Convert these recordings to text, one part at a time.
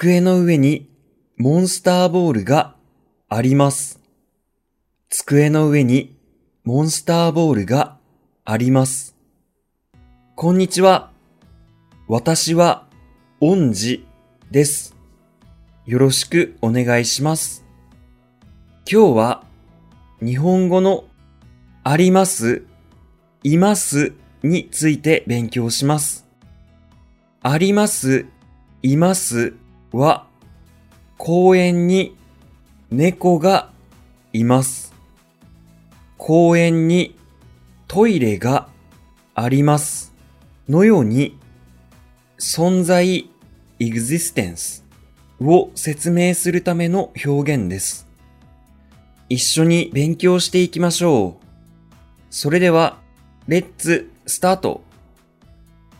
机の上にモンスターボールがあります。机の上にモンスターボールがあります。こんにちは。私は、恩師です。よろしくお願いします。今日は、日本語のあります、いますについて勉強します。あります、いますは、公園に猫がいます。公園にトイレがあります。のように、存在 existence を説明するための表現です。一緒に勉強していきましょう。それでは、レッツスタート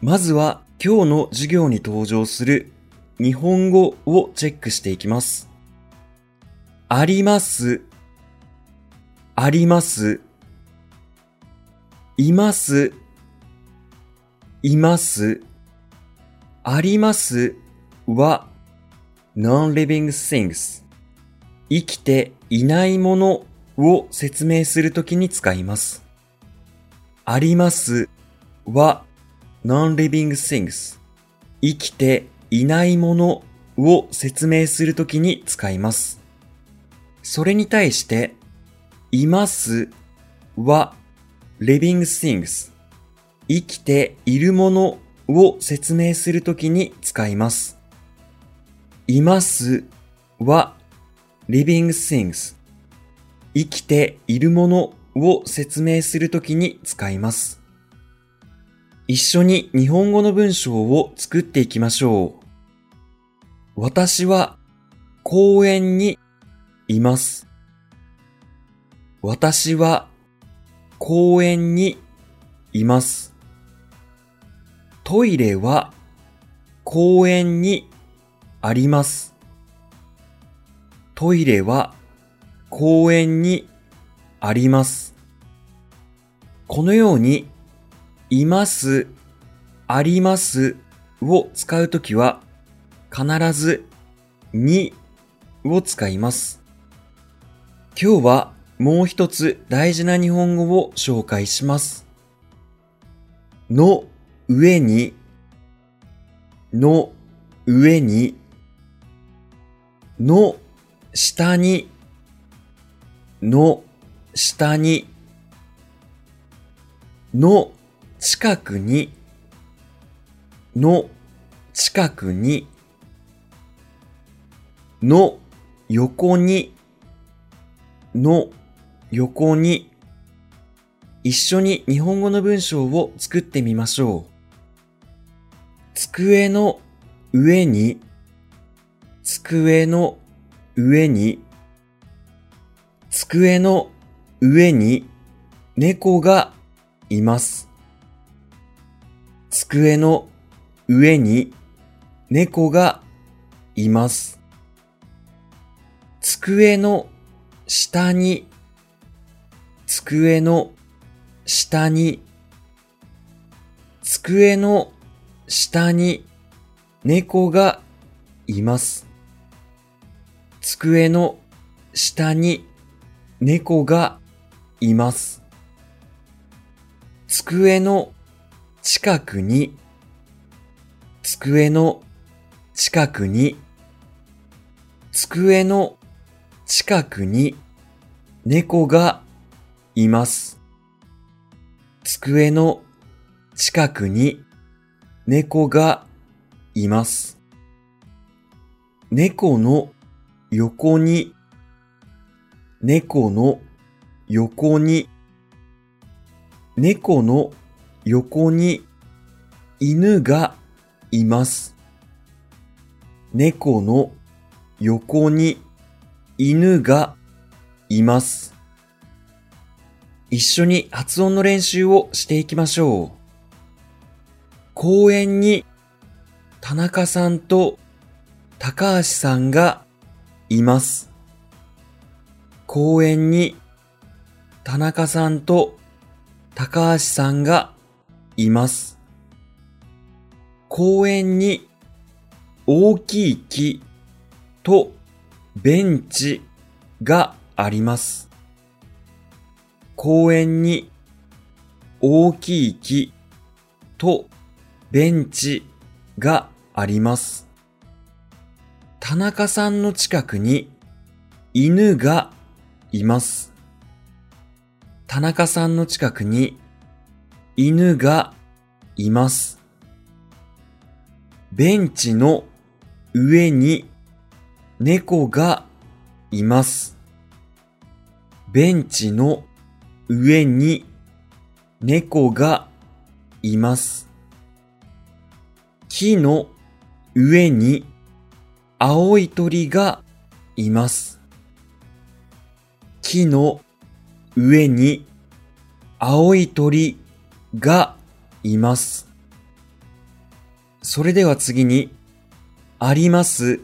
まずは今日の授業に登場する日本語をチェックしていきます。あります。あります。います。います。ありますは non-living things 生きていないものを説明するときに使います。ありますは non-living things 生きていないものを説明するときに使います。それに対して、いますは living things 生きているものを説明するときに使います。いますは living things 生きているものを説明するときに使います。一緒に日本語の文章を作っていきましょう。私は公園にいます。私は公園にいます。トイレは公園にあります。トイレは公園にあります。このように、います、ありますを使うときは、必ず、にを使います。今日はもう一つ大事な日本語を紹介します。の上に、の上に、の下に、の下に、の近くに、の近くに、の横に、の横に、一緒に日本語の文章を作ってみましょう。机の上に、机の上に、机の上に猫がいます。机の上に猫がいます。机の下に、机の下に、机の下に猫がいます。机の下に猫がいます。机の近くに、机の近くに、机の近くに猫がいます。机の近くに猫がいます。猫の横に、猫の横に、猫の横に犬がいます。猫の横に犬がいます。一緒に発音の練習をしていきましょう。公園に田中さんと高橋さんがいます。公園に田中さんと高橋さんがいます。公園に大きい木とベンチがあります。公園に大きい木とベンチがあります。田中さんの近くに犬がいます。田中さんの近くに犬がいます。ベンチの上に猫がいます。ベンチの上に猫がいます。木の上に青い鳥がいます。木の上に青い鳥がいます。それでは次に、あります、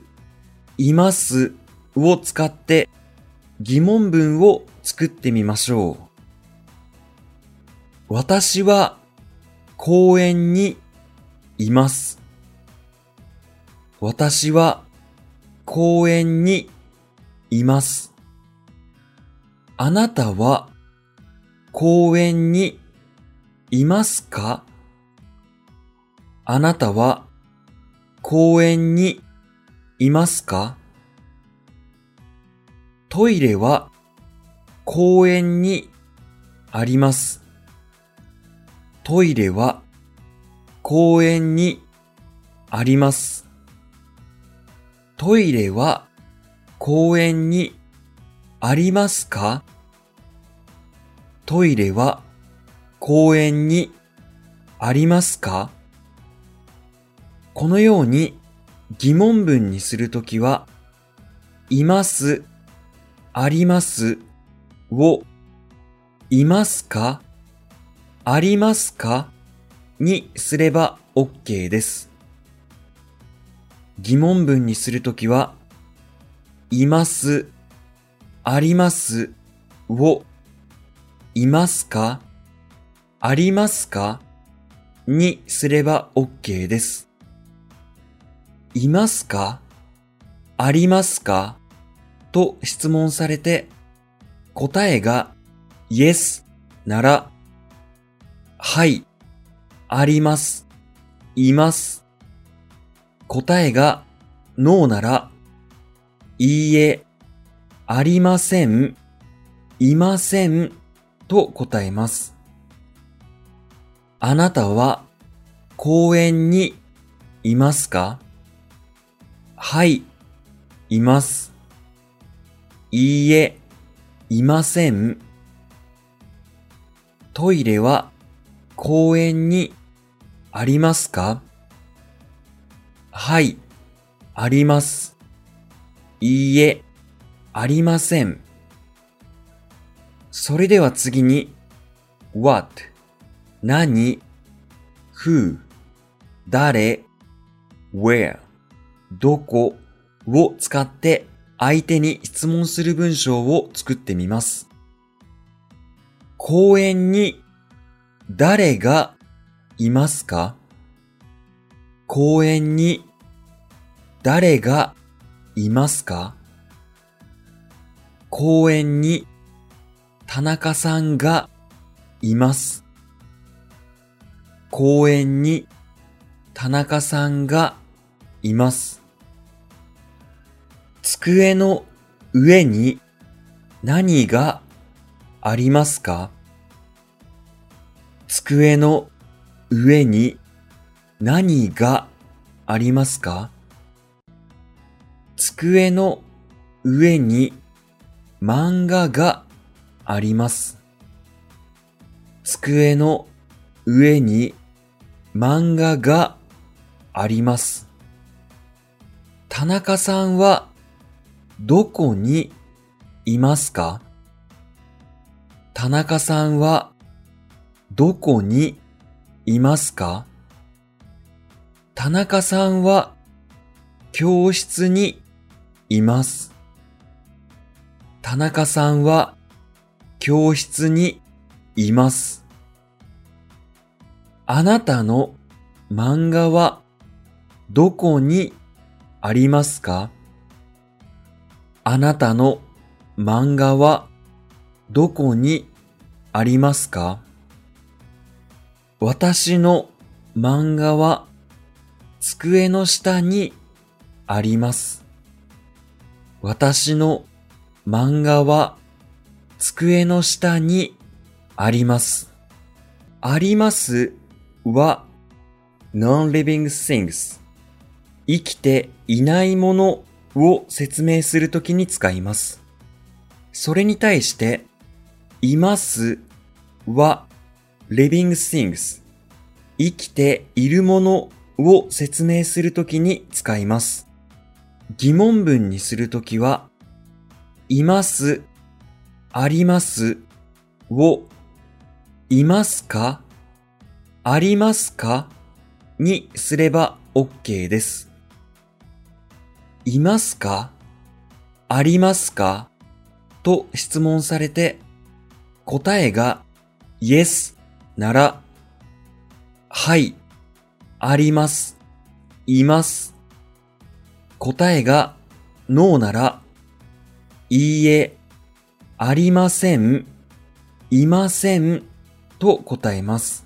いますを使って疑問文を作ってみましょう。私は公園にいます。私は公園にいます。あなたは公園にいますか？あなたは公園にいますか？トイレは公園にあります。トイレは公園にあります。トイレは公園にありますか？トイレは公園にありますか？このように疑問文にするときは、います、ありますを、いますかありますかにすれば OK です。疑問文にするときは、います、ありますを、いますかありますかにすれば OK です。いますか？ありますか？と質問されて、答えが Yes なら、はい、あります、います。答えが No なら、いいえ、ありません、いません。と答えます。あなたは公園にいますか？はい、います。いいえ、いません。トイレは公園にありますか？はい、あります。いいえ、ありません。それでは次に、what, 何、who, 誰、where, どこを使って相手に質問する文章を作ってみます。公園に誰がいますか？公園に誰がいますか？公園に田中さんがいます。公園に田中さんがいます。机の上に何がありますか？机の上に何がありますか？机の上に漫画があります。机の上に漫画があります。田中さんはどこにいますか？田中さんはどこにいますか？田中さんは教室にいます。田中さんは教室にいます。あなたの漫画はどこにありますか？あなたの漫画はどこにありますか？私の漫画は机の下にあります。私の漫画は机の下にあります。ありますは non-living things 生きていないものを説明するときに使います。それに対して、いますは living things 生きているものを説明するときに使います。疑問文にするときは、います、ありますを、いますかありますかにすれば OK です。いますか？ありますか？と質問されて、答えが Yes なら、はい、あります、います。答えが No なら、いいえ、ありません、いませんと答えます。